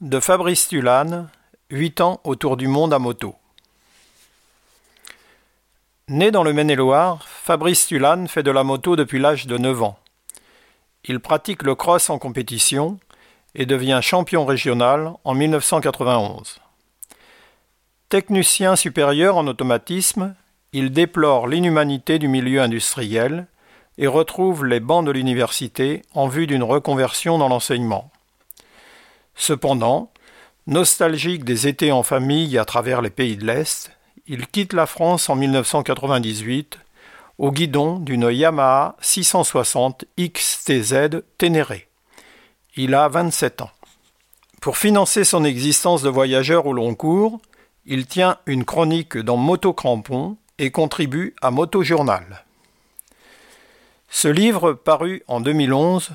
De Fabrice Tulane, 8 ans autour du monde à moto. Né dans le Maine-et-Loire, Fabrice Tulane fait de la moto depuis l'âge de 9 ans. Il pratique le cross en compétition et devient champion régional en 1991. Technicien supérieur en automatisme, il déplore l'inhumanité du milieu industriel et retrouve les bancs de l'université en vue d'une reconversion dans l'enseignement. Cependant, nostalgique des étés en famille à travers les pays de l'Est, il quitte la France en 1998 au guidon d'une Yamaha 660 XTZ Ténéré. Il a 27 ans. Pour financer son existence de voyageur au long cours, il tient une chronique dans Moto Crampon et contribue à Moto Journal. Ce livre, paru en 2011,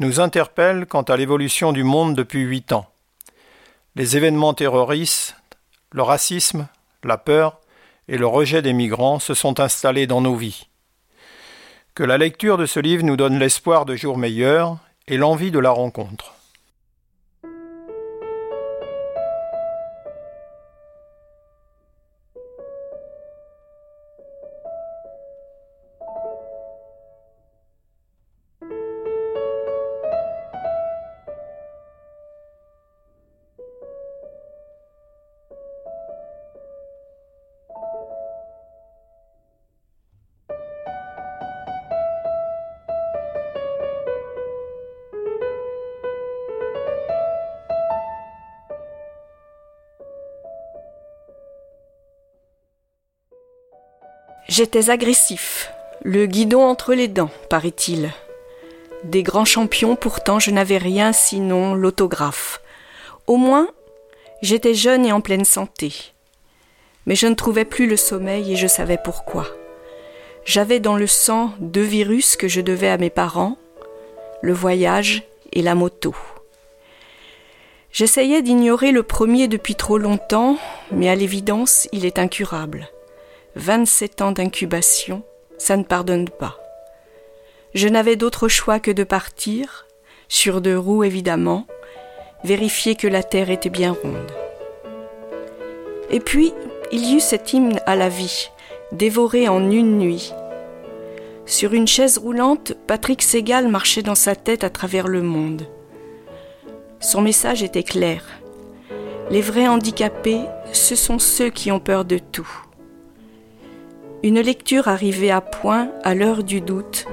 nous interpelle quant à l'évolution du monde depuis huit ans. Les événements terroristes, le racisme, la peur et le rejet des migrants se sont installés dans nos vies. Que la lecture de ce livre nous donne l'espoir de jours meilleurs et l'envie de la rencontre. J'étais agressif, le guidon entre les dents, paraît-il. Des grands champions, pourtant je n'avais rien sinon l'autographe. Au moins, j'étais jeune et en pleine santé. Mais je ne trouvais plus le sommeil et je savais pourquoi. J'avais dans le sang deux virus que je devais à mes parents, le voyage et la moto. J'essayais d'ignorer le premier depuis trop longtemps, mais à l'évidence, il est incurable. 27 ans d'incubation, ça ne pardonne pas. Je n'avais d'autre choix que de partir, sur deux roues évidemment, vérifier que la terre était bien ronde. Et puis, il y eut cet hymne à la vie, dévoré en une nuit. Sur une chaise roulante, Patrick Ségal marchait dans sa tête à travers le monde. Son message était clair. Les vrais handicapés, ce sont ceux qui ont peur de tout. Une lecture arrivée à point à l'heure du doute,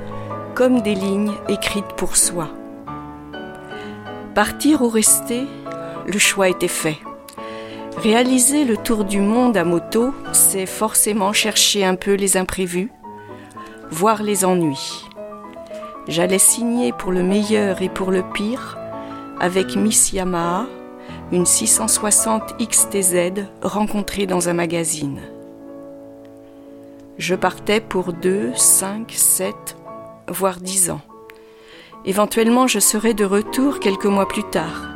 comme des lignes écrites pour soi. Partir ou rester, le choix était fait. Réaliser le tour du monde à moto, c'est forcément chercher un peu les imprévus, voir les ennuis. J'allais signer pour le meilleur et pour le pire avec Miss Yamaha, une 660 XTZ rencontrée dans un magazine. Je partais pour deux, cinq, sept, voire dix ans. Éventuellement, je serais de retour quelques mois plus tard,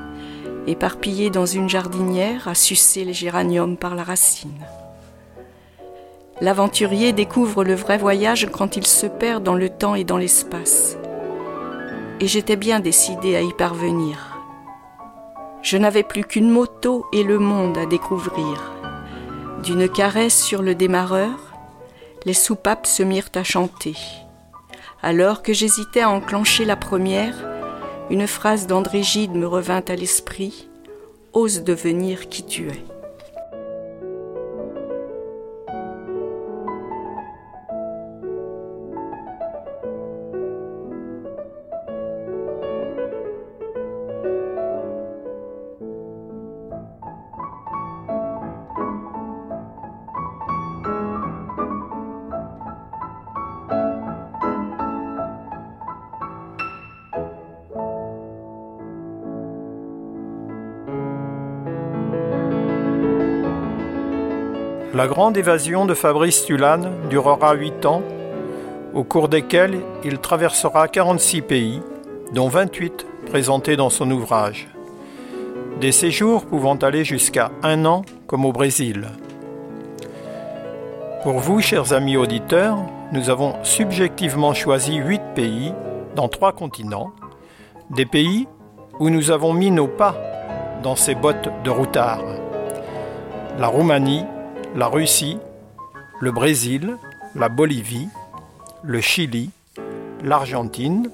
éparpillé dans une jardinière à sucer les géraniums par la racine. L'aventurier découvre le vrai voyage quand il se perd dans le temps et dans l'espace. Et j'étais bien décidé à y parvenir. Je n'avais plus qu'une moto et le monde à découvrir. D'une caresse sur le démarreur, les soupapes se mirent à chanter. Alors que j'hésitais à enclencher la première, une phrase d'André Gide me revint à l'esprit Ose devenir qui tu es. La grande évasion de Fabrice Tulane durera huit ans, au cours desquels il traversera 46 pays, dont 28 présentés dans son ouvrage. Des séjours pouvant aller jusqu'à un an, comme au Brésil. Pour vous, chers amis auditeurs, nous avons subjectivement choisi huit pays dans trois continents, des pays où nous avons mis nos pas dans ces bottes de routard. La Roumanie, la Russie, le Brésil, la Bolivie, le Chili, l'Argentine,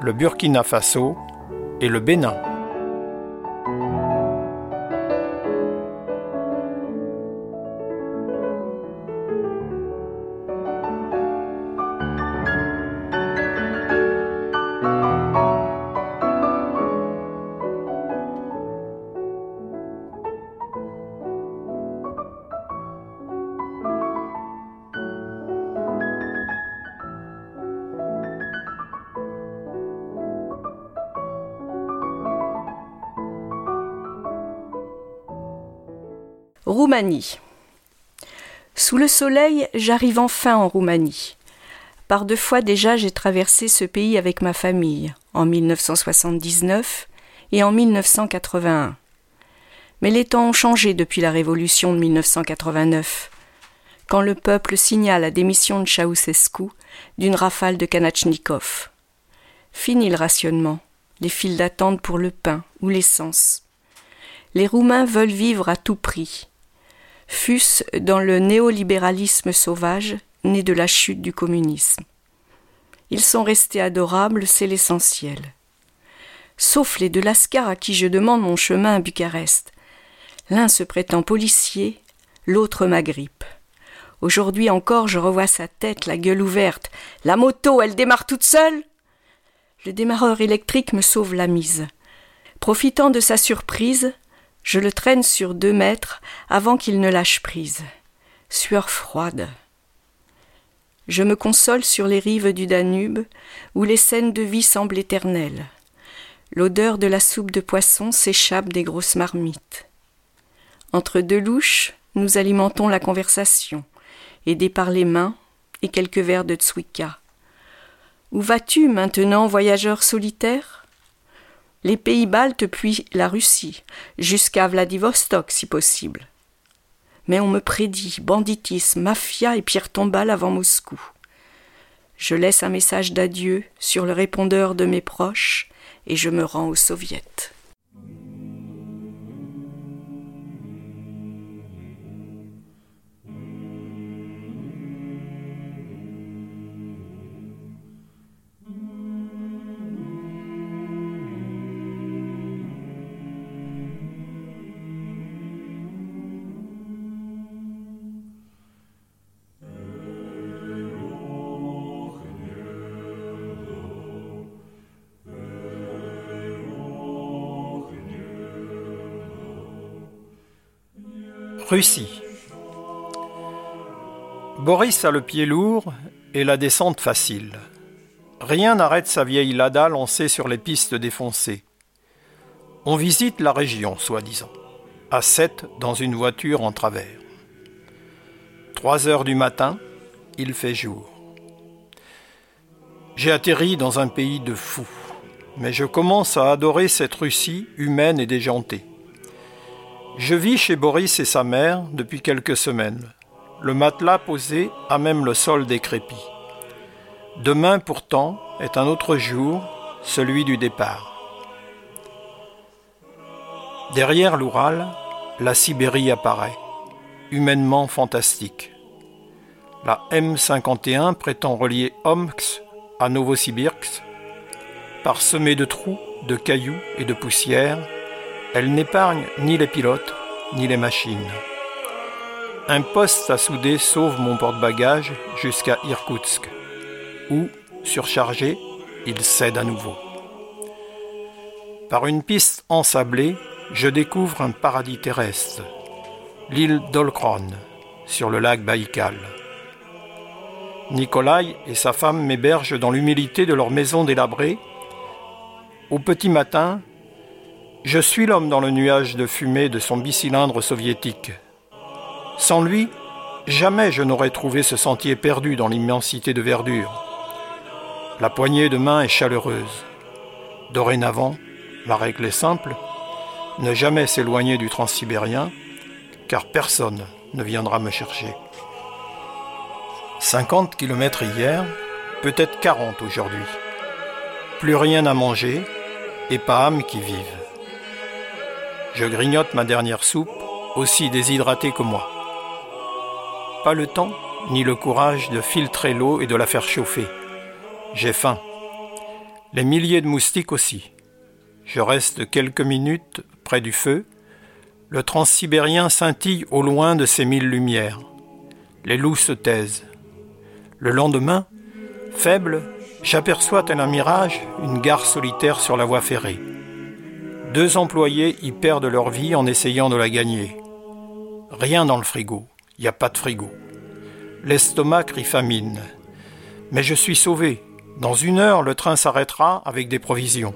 le Burkina Faso et le Bénin. Sous le soleil, j'arrive enfin en Roumanie. Par deux fois déjà, j'ai traversé ce pays avec ma famille, en 1979 et en 1981. Mais les temps ont changé depuis la révolution de 1989, quand le peuple signa la démission de Ceausescu d'une rafale de Kanachnikov. Fini le rationnement, les files d'attente pour le pain ou l'essence. Les Roumains veulent vivre à tout prix fût-ce dans le néolibéralisme sauvage né de la chute du communisme. Ils sont restés adorables, c'est l'essentiel. Sauf les de Lascar à qui je demande mon chemin à Bucarest. L'un se prétend policier, l'autre m'agrippe. Aujourd'hui encore, je revois sa tête, la gueule ouverte. La moto, elle démarre toute seule Le démarreur électrique me sauve la mise. Profitant de sa surprise, je le traîne sur deux mètres avant qu'il ne lâche prise. Sueur froide. Je me console sur les rives du Danube, où les scènes de vie semblent éternelles. L'odeur de la soupe de poisson s'échappe des grosses marmites. Entre deux louches, nous alimentons la conversation, aidés par les mains et quelques verres de tswika. Où vas-tu maintenant, voyageur solitaire? Les pays baltes puis la Russie, jusqu'à Vladivostok si possible. Mais on me prédit banditisme, mafia et pierre tombale avant Moscou. Je laisse un message d'adieu sur le répondeur de mes proches et je me rends aux soviets. Russie. Boris a le pied lourd et la descente facile. Rien n'arrête sa vieille Lada lancée sur les pistes défoncées. On visite la région, soi-disant, à sept dans une voiture en travers. Trois heures du matin, il fait jour. J'ai atterri dans un pays de fous, mais je commence à adorer cette Russie humaine et déjantée. Je vis chez Boris et sa mère depuis quelques semaines. Le matelas posé a même le sol décrépit. Demain pourtant est un autre jour, celui du départ. Derrière l'Oural, la Sibérie apparaît, humainement fantastique. La M51 prétend relier Omsk à Novosibirsk, parsemée de trous de cailloux et de poussière, elle n'épargne ni les pilotes ni les machines. Un poste à souder sauve mon porte-bagages jusqu'à Irkoutsk, où, surchargé, il cède à nouveau. Par une piste ensablée, je découvre un paradis terrestre, l'île d'Olkron, sur le lac Baïkal. Nikolai et sa femme m'hébergent dans l'humilité de leur maison délabrée. Au petit matin, je suis l'homme dans le nuage de fumée de son bicylindre soviétique. Sans lui, jamais je n'aurais trouvé ce sentier perdu dans l'immensité de verdure. La poignée de main est chaleureuse. Dorénavant, la règle est simple, ne jamais s'éloigner du transsibérien, car personne ne viendra me chercher. 50 km hier, peut-être 40 aujourd'hui. Plus rien à manger et pas âme qui vive. Je grignote ma dernière soupe, aussi déshydratée que moi. Pas le temps ni le courage de filtrer l'eau et de la faire chauffer. J'ai faim. Les milliers de moustiques aussi. Je reste quelques minutes près du feu. Le transsibérien scintille au loin de ses mille lumières. Les loups se taisent. Le lendemain, faible, j'aperçois tel un mirage une gare solitaire sur la voie ferrée. Deux employés y perdent leur vie en essayant de la gagner. Rien dans le frigo, il n'y a pas de frigo. L'estomac crie famine. Mais je suis sauvé. Dans une heure, le train s'arrêtera avec des provisions.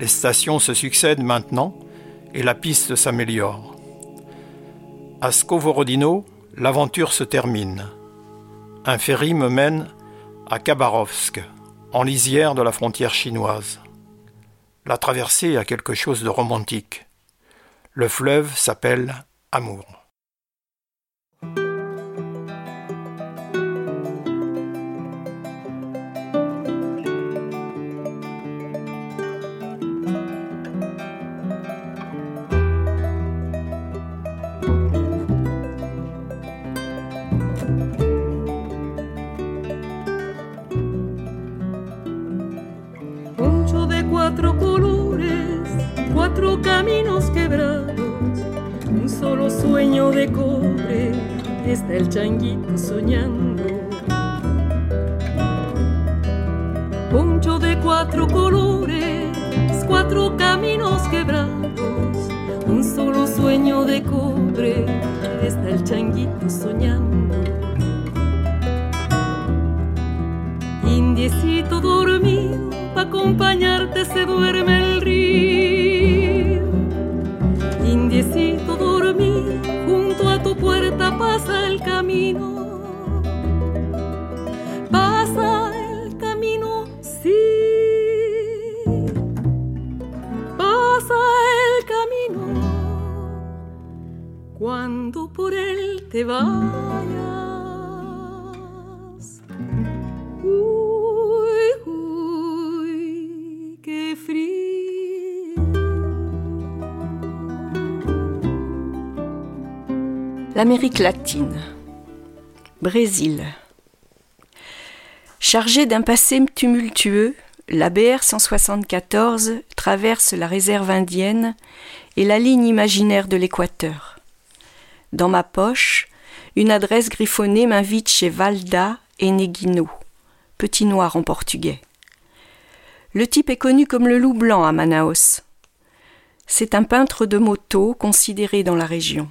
Les stations se succèdent maintenant et la piste s'améliore. À Skovorodino, l'aventure se termine. Un ferry me mène à Khabarovsk, en lisière de la frontière chinoise. La traversée a quelque chose de romantique. Le fleuve s'appelle Amour. El changuito soñando. Poncho de cuatro colores, cuatro caminos quebrados, un solo sueño de cobre, está el changuito soñando. Indiecito dormido, pa' acompañarte se duerme el río. L'Amérique latine. Brésil. Chargée d'un passé tumultueux, la BR 174 traverse la réserve indienne et la ligne imaginaire de l'équateur. Dans ma poche, une adresse griffonnée m'invite chez Valda et Neguino, petit noir en portugais. Le type est connu comme le loup blanc à Manaus. C'est un peintre de moto considéré dans la région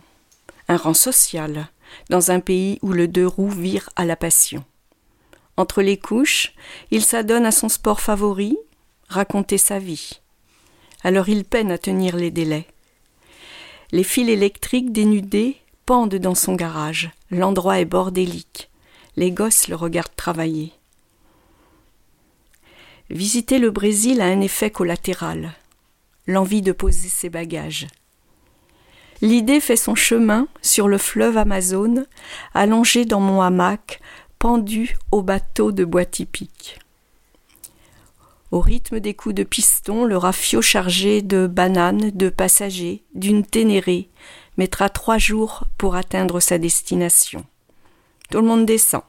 un rang social, dans un pays où le deux roues vire à la passion. Entre les couches, il s'adonne à son sport favori, raconter sa vie. Alors il peine à tenir les délais. Les fils électriques dénudés pendent dans son garage. L'endroit est bordélique. Les gosses le regardent travailler. Visiter le Brésil a un effet collatéral. L'envie de poser ses bagages. L'idée fait son chemin sur le fleuve Amazone, allongé dans mon hamac, pendu au bateau de bois typique. Au rythme des coups de piston, le rafio chargé de bananes, de passagers, d'une ténérée, mettra trois jours pour atteindre sa destination. Tout le monde descend.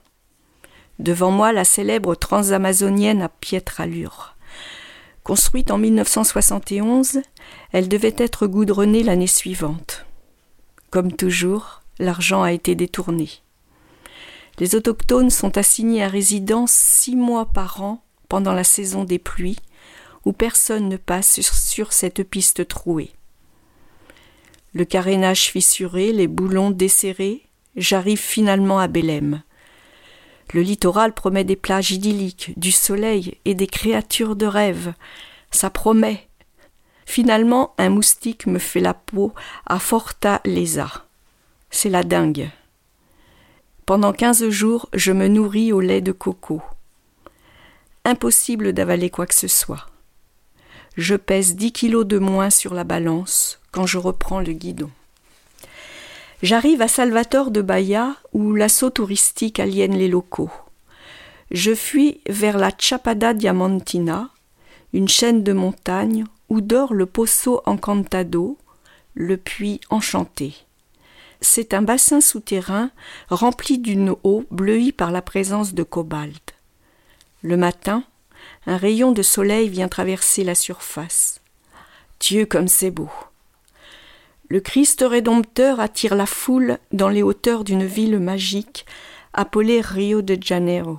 Devant moi, la célèbre transamazonienne à piètre allure. Construite en 1971, elle devait être goudronnée l'année suivante. Comme toujours, l'argent a été détourné. Les autochtones sont assignés à résidence six mois par an pendant la saison des pluies, où personne ne passe sur, cette piste trouée. Le carénage fissuré, les boulons desserrés, j'arrive finalement à Bélem. Le littoral promet des plages idylliques, du soleil et des créatures de rêve. Ça promet. Finalement, un moustique me fait la peau à Fortaleza. C'est la dingue. Pendant quinze jours, je me nourris au lait de coco. Impossible d'avaler quoi que ce soit. Je pèse dix kilos de moins sur la balance quand je reprends le guidon. J'arrive à Salvatore de Bahia où l'assaut touristique aliène les locaux. Je fuis vers la Chapada Diamantina, une chaîne de montagnes où dort le Pozo Encantado, le puits enchanté c'est un bassin souterrain rempli d'une eau bleuie par la présence de cobalt. Le matin, un rayon de soleil vient traverser la surface. Dieu comme c'est beau. Le Christ rédempteur attire la foule dans les hauteurs d'une ville magique appelée Rio de Janeiro.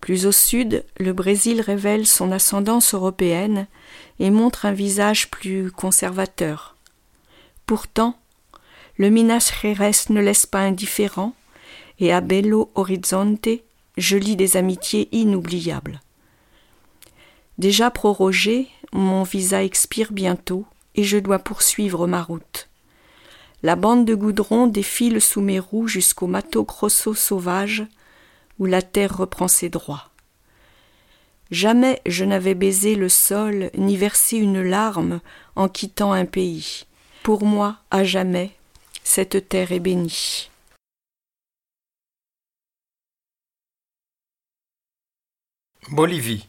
Plus au sud, le Brésil révèle son ascendance européenne et montre un visage plus conservateur. Pourtant, le Minas Gerais ne laisse pas indifférent, et à Belo Horizonte, je lis des amitiés inoubliables. Déjà prorogé, mon visa expire bientôt et je dois poursuivre ma route. La bande de goudron défile sous mes roues jusqu'au Mato Grosso sauvage où la terre reprend ses droits. Jamais je n'avais baisé le sol ni versé une larme en quittant un pays. Pour moi, à jamais, cette terre est bénie. Bolivie.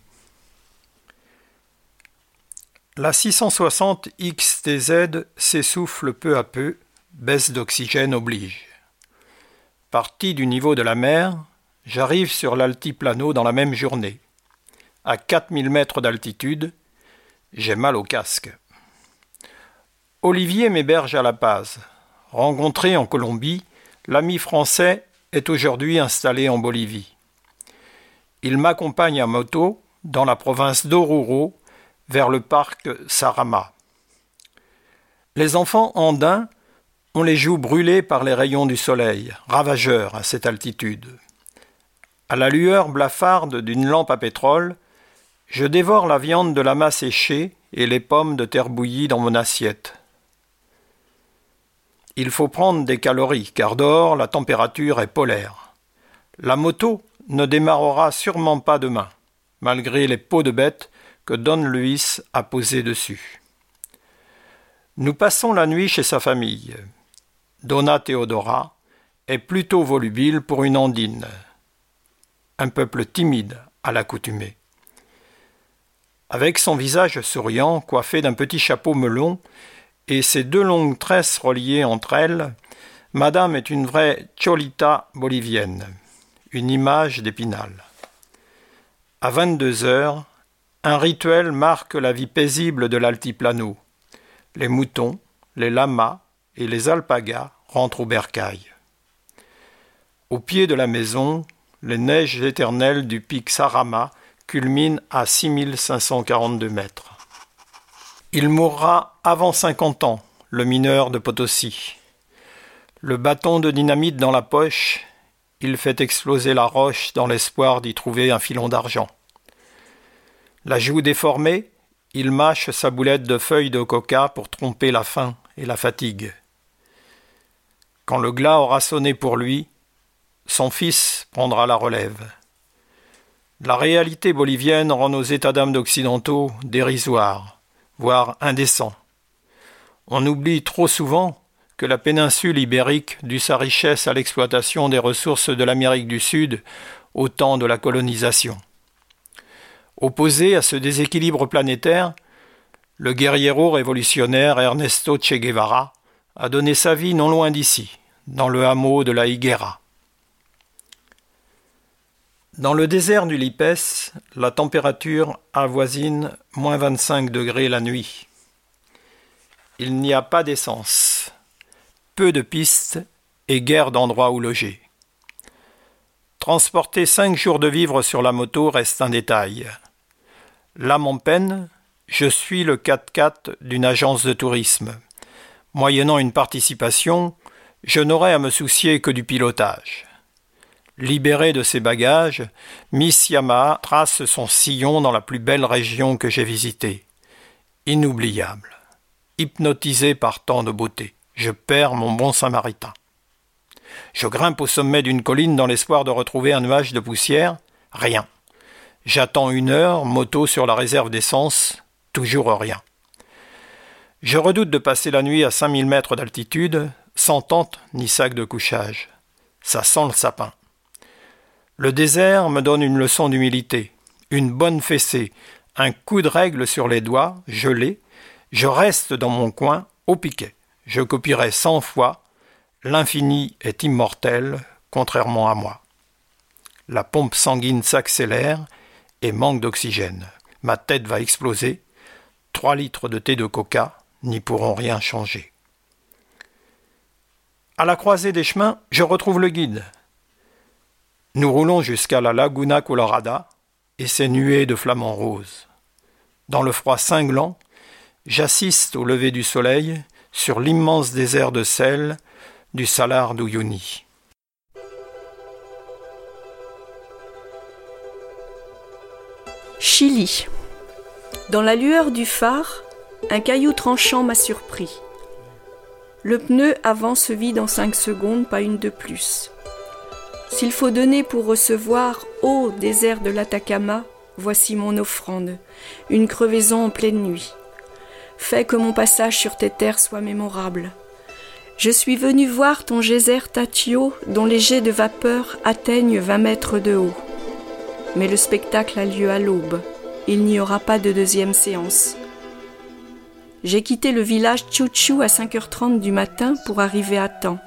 La 660 XTZ s'essouffle peu à peu, baisse d'oxygène oblige. Parti du niveau de la mer, j'arrive sur l'altiplano dans la même journée. À 4000 mètres d'altitude, j'ai mal au casque. Olivier m'héberge à La Paz. Rencontré en Colombie, l'ami français est aujourd'hui installé en Bolivie. Il m'accompagne à moto dans la province d'Oruro vers le parc Sarama. Les enfants andins ont les joues brûlées par les rayons du soleil, ravageurs à cette altitude. À la lueur blafarde d'une lampe à pétrole, je dévore la viande de lama séchée et les pommes de terre bouillie dans mon assiette. Il faut prendre des calories, car dehors la température est polaire. La moto ne démarrera sûrement pas demain, malgré les peaux de bête que Don Luis a posées dessus. Nous passons la nuit chez sa famille. Donna Theodora est plutôt volubile pour une andine. Un peuple timide à l'accoutumée. Avec son visage souriant, coiffé d'un petit chapeau melon, et ses deux longues tresses reliées entre elles, Madame est une vraie cholita bolivienne, une image d'épinal. À vingt-deux heures, un rituel marque la vie paisible de l'altiplano. Les moutons, les lamas et les alpagas rentrent au bercail. Au pied de la maison, les neiges éternelles du pic Sarama culminent à 6542 mètres. Il mourra avant cinquante ans, le mineur de Potosi. Le bâton de dynamite dans la poche, il fait exploser la roche dans l'espoir d'y trouver un filon d'argent. La joue déformée, il mâche sa boulette de feuilles de coca pour tromper la faim et la fatigue. Quand le glas aura sonné pour lui, son fils prendra la relève. La réalité bolivienne rend nos états d'âme d'occidentaux dérisoires voire indécent. On oublie trop souvent que la péninsule ibérique dut sa richesse à l'exploitation des ressources de l'Amérique du Sud au temps de la colonisation. Opposé à ce déséquilibre planétaire, le guerriero révolutionnaire Ernesto Che Guevara a donné sa vie non loin d'ici, dans le hameau de la Higuera. Dans le désert du Lipès, la température avoisine moins 25 degrés la nuit. Il n'y a pas d'essence, peu de pistes et guère d'endroits où loger. Transporter cinq jours de vivres sur la moto reste un détail. L'âme en peine, je suis le 4x4 d'une agence de tourisme. Moyennant une participation, je n'aurai à me soucier que du pilotage. Libérée de ses bagages, Miss Yamaha trace son sillon dans la plus belle région que j'ai visitée. Inoubliable. Hypnotisé par tant de beauté, je perds mon bon samaritain. Je grimpe au sommet d'une colline dans l'espoir de retrouver un nuage de poussière. Rien. J'attends une heure, moto sur la réserve d'essence. Toujours rien. Je redoute de passer la nuit à 5000 mètres d'altitude, sans tente ni sac de couchage. Ça sent le sapin. Le désert me donne une leçon d'humilité, une bonne fessée, un coup de règle sur les doigts, l'ai, je reste dans mon coin, au piquet. Je copierai cent fois L'infini est immortel, contrairement à moi. La pompe sanguine s'accélère et manque d'oxygène. Ma tête va exploser. Trois litres de thé de coca n'y pourront rien changer. À la croisée des chemins, je retrouve le guide. Nous roulons jusqu'à la Laguna Colorada et ses nuées de flamants roses. Dans le froid cinglant, j'assiste au lever du soleil sur l'immense désert de sel du Salar d'Uyuni. Chili. Dans la lueur du phare, un caillou tranchant m'a surpris. Le pneu avant se vide en cinq secondes, pas une de plus. S'il faut donner pour recevoir, ô désert de l'Atacama, voici mon offrande, une crevaison en pleine nuit. Fais que mon passage sur tes terres soit mémorable. Je suis venu voir ton geyser Tatio, dont les jets de vapeur atteignent vingt mètres de haut. Mais le spectacle a lieu à l'aube. Il n'y aura pas de deuxième séance. J'ai quitté le village Chuchu à 5h30 du matin pour arriver à temps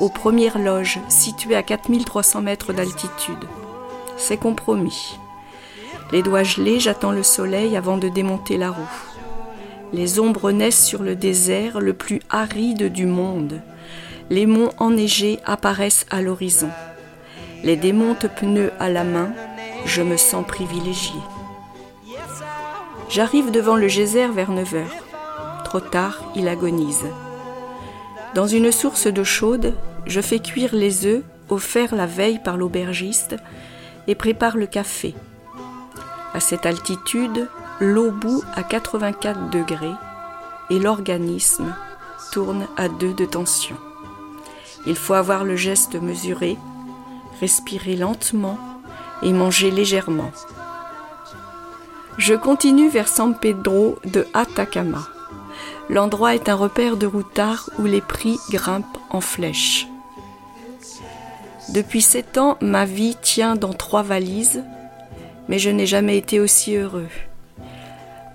aux premières loges situées à 4300 mètres d'altitude. C'est compromis. Les doigts gelés, j'attends le soleil avant de démonter la roue. Les ombres naissent sur le désert le plus aride du monde. Les monts enneigés apparaissent à l'horizon. Les démontes pneus à la main, je me sens privilégié. J'arrive devant le geyser vers 9 heures. Trop tard, il agonise. Dans une source d'eau chaude, je fais cuire les œufs offerts la veille par l'aubergiste et prépare le café. À cette altitude, l'eau bout à 84 degrés et l'organisme tourne à 2 de tension. Il faut avoir le geste mesuré, respirer lentement et manger légèrement. Je continue vers San Pedro de Atacama. L'endroit est un repère de routard où les prix grimpent en flèche. Depuis sept ans, ma vie tient dans trois valises, mais je n'ai jamais été aussi heureux.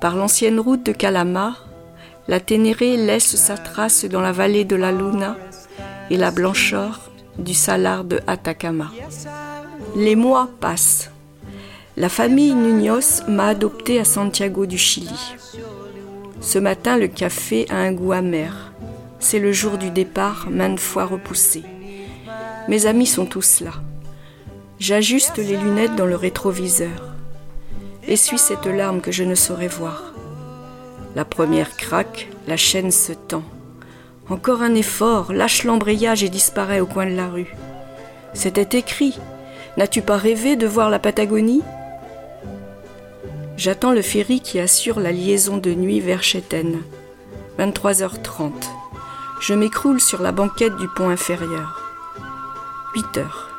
Par l'ancienne route de Calama, la Ténéré laisse sa trace dans la vallée de la Luna et la blancheur du salar de Atacama. Les mois passent. La famille Nuños m'a adopté à Santiago du Chili. Ce matin, le café a un goût amer. C'est le jour du départ, maintes fois repoussé. Mes amis sont tous là. J'ajuste les lunettes dans le rétroviseur. Essuie cette larme que je ne saurais voir. La première craque, la chaîne se tend. Encore un effort, lâche l'embrayage et disparaît au coin de la rue. C'était écrit. N'as-tu pas rêvé de voir la Patagonie? J'attends le ferry qui assure la liaison de nuit vers Cheten. 23h30. Je m'écroule sur la banquette du pont inférieur. 8 heures.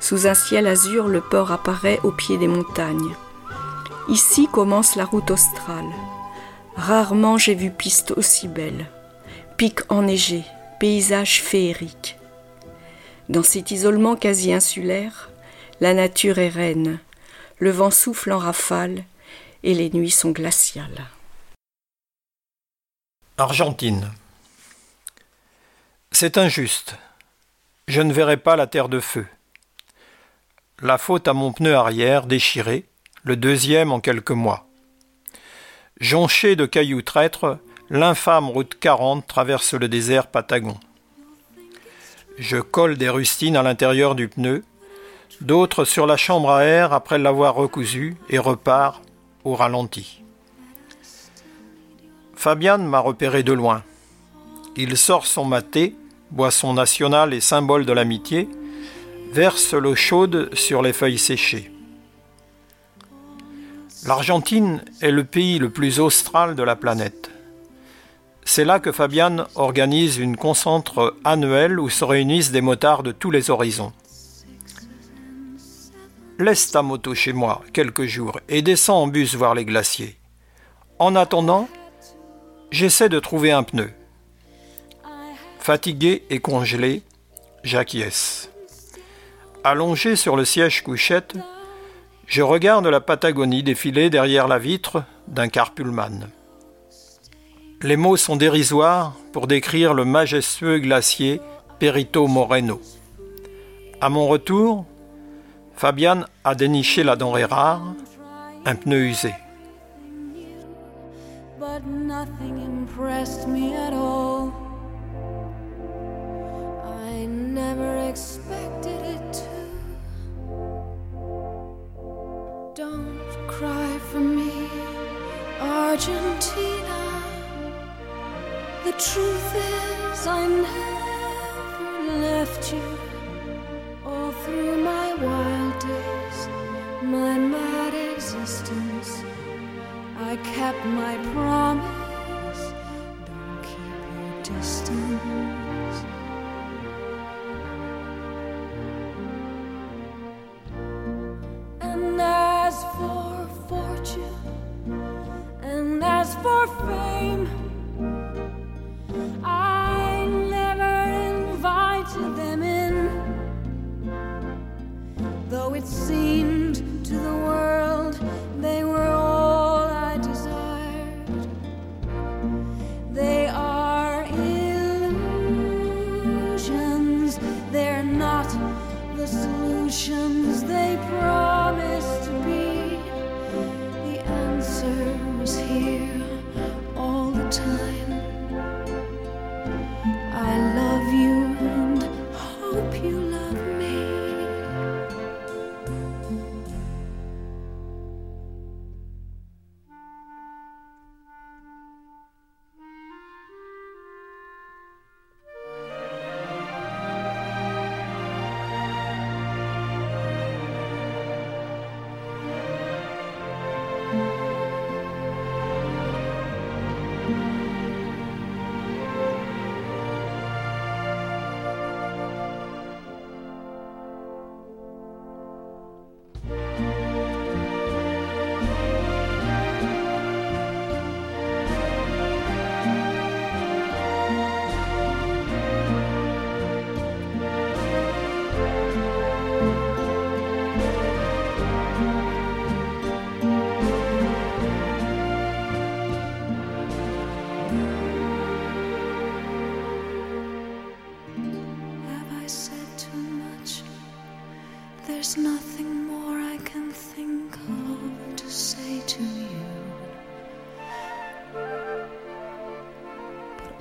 Sous un ciel azur, le port apparaît au pied des montagnes. Ici commence la route australe. Rarement j'ai vu piste aussi belle. Pic enneigé, paysage féerique. Dans cet isolement quasi insulaire, la nature est reine. Le vent souffle en rafale et les nuits sont glaciales. Argentine. C'est injuste. Je ne verrai pas la terre de feu. la faute à mon pneu arrière déchiré, le deuxième en quelques mois. Jonché de cailloux traîtres, l'infâme route 40 traverse le désert patagon. Je colle des rustines à l'intérieur du pneu, d'autres sur la chambre à air après l'avoir recousu et repart au ralenti. Fabian m'a repéré de loin. Il sort son maté, boisson nationale et symbole de l'amitié, verse l'eau chaude sur les feuilles séchées. L'Argentine est le pays le plus austral de la planète. C'est là que Fabian organise une concentre annuelle où se réunissent des motards de tous les horizons. Laisse ta moto chez moi quelques jours et descends en bus voir les glaciers. En attendant, j'essaie de trouver un pneu. Fatigué et congelé, j'acquiesce. Allongé sur le siège couchette, je regarde la Patagonie défiler derrière la vitre d'un car Les mots sont dérisoires pour décrire le majestueux glacier Perito Moreno. À mon retour, Fabian a déniché la denrée rare, un pneu usé. Don't sun.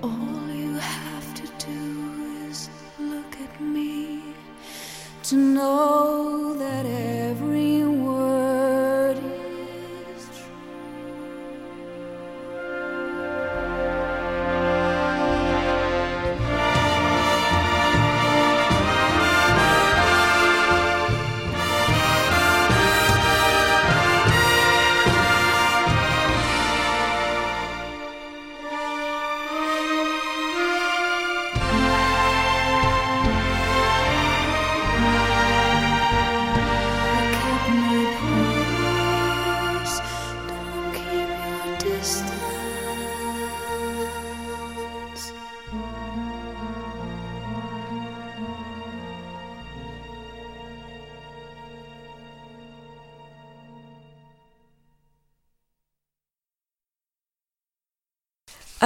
All you have to do is look at me to know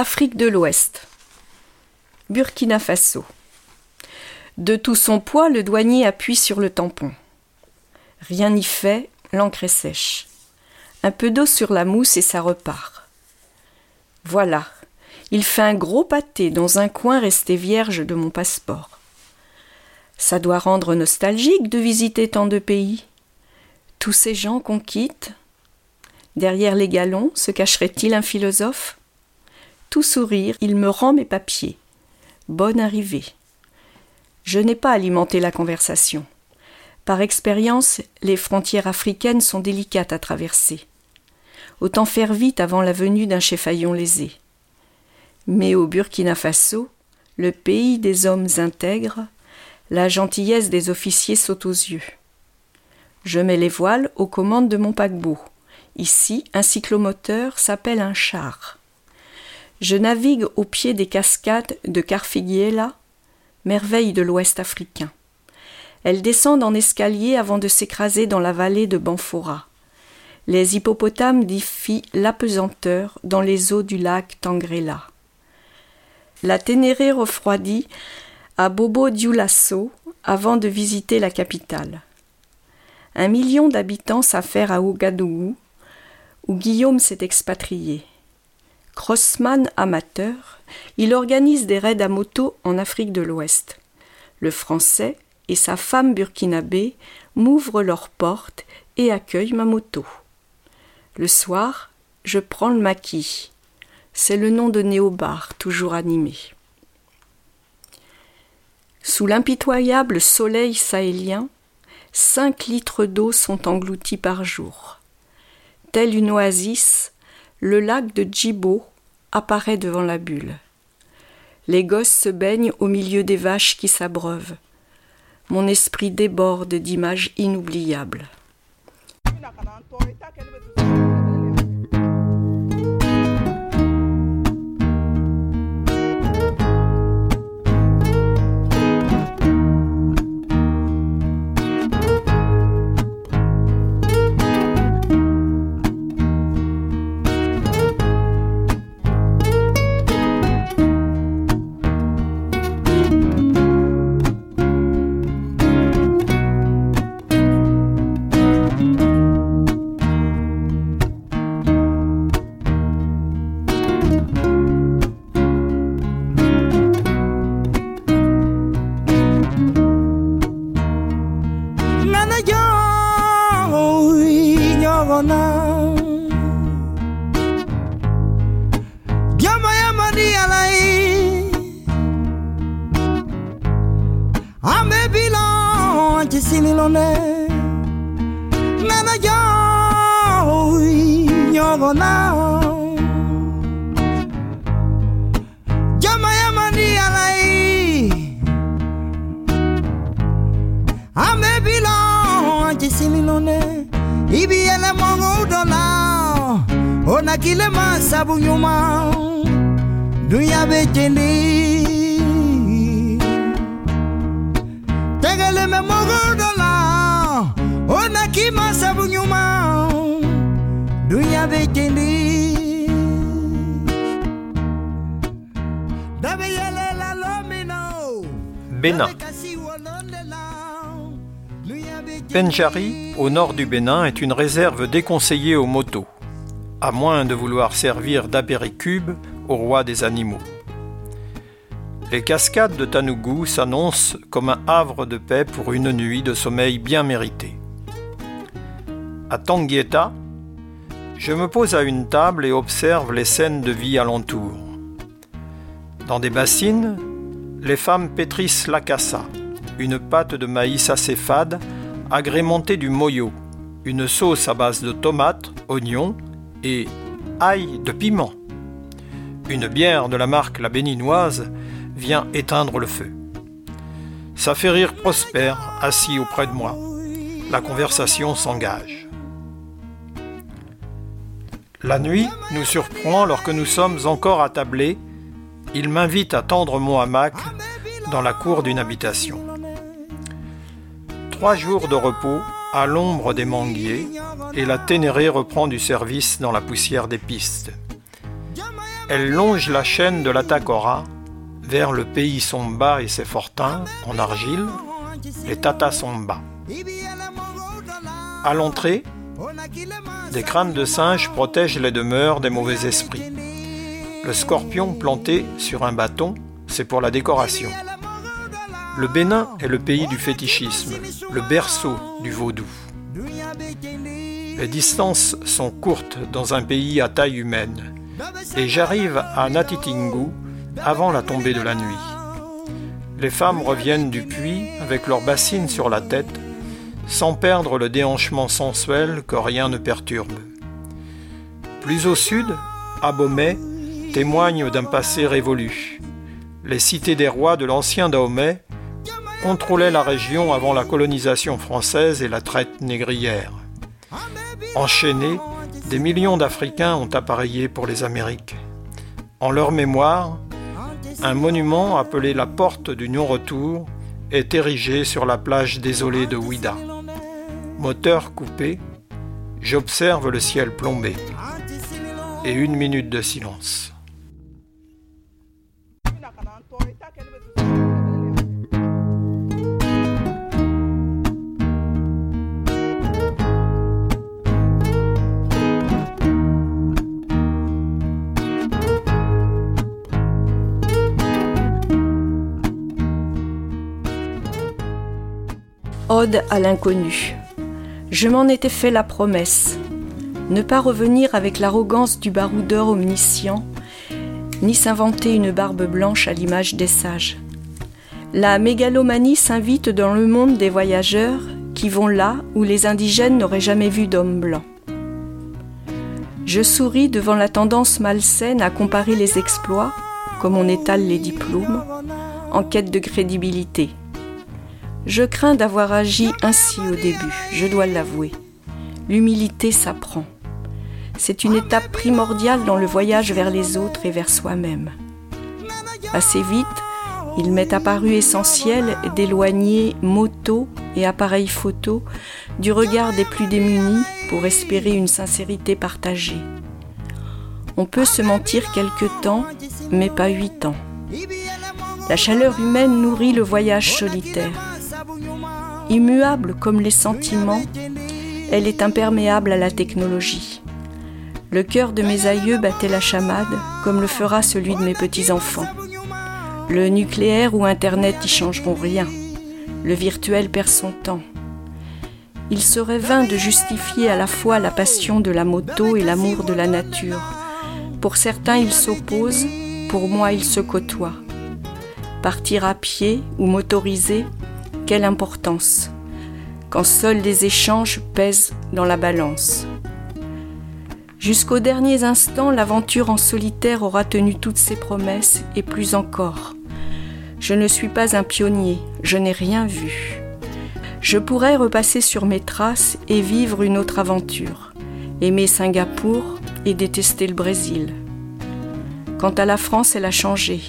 Afrique de l'Ouest. Burkina Faso. De tout son poids, le douanier appuie sur le tampon. Rien n'y fait, l'encre est sèche. Un peu d'eau sur la mousse et ça repart. Voilà, il fait un gros pâté dans un coin resté vierge de mon passeport. Ça doit rendre nostalgique de visiter tant de pays. Tous ces gens qu'on quitte. Derrière les galons se cacherait-il un philosophe? Tout sourire, il me rend mes papiers. Bonne arrivée. Je n'ai pas alimenté la conversation. Par expérience, les frontières africaines sont délicates à traverser. Autant faire vite avant la venue d'un chefaillon lésé. Mais au Burkina Faso, le pays des hommes intègres, la gentillesse des officiers saute aux yeux. Je mets les voiles aux commandes de mon paquebot. Ici, un cyclomoteur s'appelle un char. Je navigue au pied des cascades de Carfiguela, merveille de l'Ouest africain. Elles descendent en escalier avant de s'écraser dans la vallée de Banfora. Les hippopotames défient l'apesanteur dans les eaux du lac Tangrela. La Ténéré refroidit à Bobo Dioulasso avant de visiter la capitale. Un million d'habitants s'affairent à Ouagadougou, où Guillaume s'est expatrié. Crossman amateur, il organise des raids à moto en Afrique de l'Ouest. Le Français et sa femme burkinabé m'ouvrent leurs portes et accueillent ma moto. Le soir, je prends le maquis. C'est le nom de Néobar, toujours animé. Sous l'impitoyable soleil sahélien, cinq litres d'eau sont engloutis par jour. Tel une oasis, le lac de Djibo apparaît devant la bulle. Les gosses se baignent au milieu des vaches qui s'abreuvent. Mon esprit déborde d'images inoubliables. Penjari, au nord du Bénin, est une réserve déconseillée aux motos, à moins de vouloir servir d'apéricube au roi des animaux. Les cascades de Tanougou s'annoncent comme un havre de paix pour une nuit de sommeil bien méritée. À Tanguieta, je me pose à une table et observe les scènes de vie alentour. Dans des bassines, les femmes pétrissent la cassa, une pâte de maïs assez fade, agrémentée du moyo, une sauce à base de tomates, oignons et ail de piment. Une bière de la marque La Béninoise vient éteindre le feu. Ça fait rire Prosper, assis auprès de moi. La conversation s'engage. La nuit nous surprend lorsque nous sommes encore attablés il m'invite à tendre mon hamac dans la cour d'une habitation. Trois jours de repos à l'ombre des manguiers et la Ténéré reprend du service dans la poussière des pistes. Elle longe la chaîne de la Takora vers le pays Somba et ses fortins en argile, les Tata Somba. À l'entrée, des crânes de singe protègent les demeures des mauvais esprits. Le scorpion planté sur un bâton, c'est pour la décoration. Le Bénin est le pays du fétichisme, le berceau du vaudou. Les distances sont courtes dans un pays à taille humaine, et j'arrive à Natitingu avant la tombée de la nuit. Les femmes reviennent du puits avec leurs bassines sur la tête, sans perdre le déhanchement sensuel que rien ne perturbe. Plus au sud, Abomey témoigne d'un passé révolu. Les cités des rois de l'ancien Dahomey contrôlaient la région avant la colonisation française et la traite négrière. Enchaînés, des millions d'Africains ont appareillé pour les Amériques. En leur mémoire, un monument appelé la Porte du Non-Retour est érigé sur la plage désolée de Ouida. Moteur coupé, j'observe le ciel plombé. Et une minute de silence. Ode à l'inconnu. Je m'en étais fait la promesse. Ne pas revenir avec l'arrogance du baroudeur omniscient, ni s'inventer une barbe blanche à l'image des sages. La mégalomanie s'invite dans le monde des voyageurs qui vont là où les indigènes n'auraient jamais vu d'hommes blancs. Je souris devant la tendance malsaine à comparer les exploits, comme on étale les diplômes, en quête de crédibilité. Je crains d'avoir agi ainsi au début, je dois l'avouer. L'humilité s'apprend. C'est une étape primordiale dans le voyage vers les autres et vers soi-même. Assez vite, il m'est apparu essentiel d'éloigner moto et appareil photo du regard des plus démunis pour espérer une sincérité partagée. On peut se mentir quelque temps, mais pas huit ans. La chaleur humaine nourrit le voyage solitaire. Immuable comme les sentiments, elle est imperméable à la technologie. Le cœur de mes aïeux battait la chamade, comme le fera celui de mes petits-enfants. Le nucléaire ou Internet n'y changeront rien. Le virtuel perd son temps. Il serait vain de justifier à la fois la passion de la moto et l'amour de la nature. Pour certains, ils s'opposent, pour moi, ils se côtoient. Partir à pied ou motorisé, quelle importance quand seuls des échanges pèsent dans la balance. Jusqu'aux derniers instants, l'aventure en solitaire aura tenu toutes ses promesses et plus encore. Je ne suis pas un pionnier, je n'ai rien vu. Je pourrais repasser sur mes traces et vivre une autre aventure, aimer Singapour et détester le Brésil. Quant à la France, elle a changé,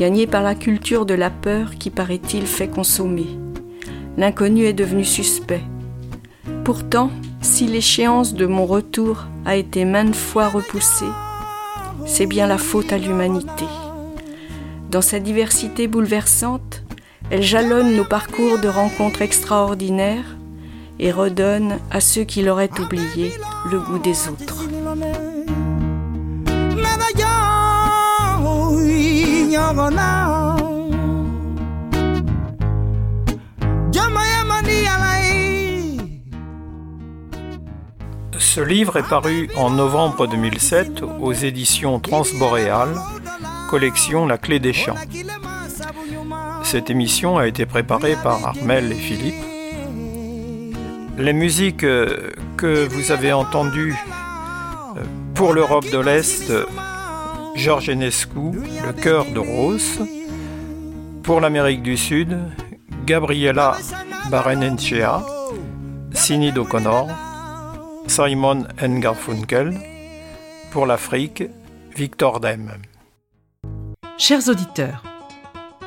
gagnée par la culture de la peur qui, paraît-il, fait consommer l'inconnu est devenu suspect. Pourtant, si l'échéance de mon retour a été maintes fois repoussée, c'est bien la faute à l'humanité. Dans sa diversité bouleversante, elle jalonne nos parcours de rencontres extraordinaires et redonne à ceux qui l'auraient oublié le goût des autres. Ce livre est paru en novembre 2007 aux éditions Transboréal, collection La Clé des Champs. Cette émission a été préparée par Armel et Philippe. Les musiques euh, que vous avez entendues euh, pour l'Europe de l'Est, Georges Enescu, Le cœur de Rose. Pour l'Amérique du Sud, Gabriela Barenenchea, Sinead O'Connor. Simon Garfunkel. Pour l'Afrique, Victor Dem. Chers auditeurs,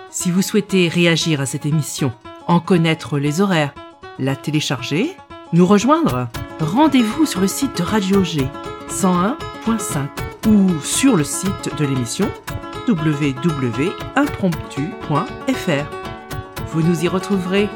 si vous souhaitez réagir à cette émission, en connaître les horaires, la télécharger, nous rejoindre, rendez-vous sur le site de Radio G 101.5 ou sur le site de l'émission www.impromptu.fr. Vous nous y retrouverez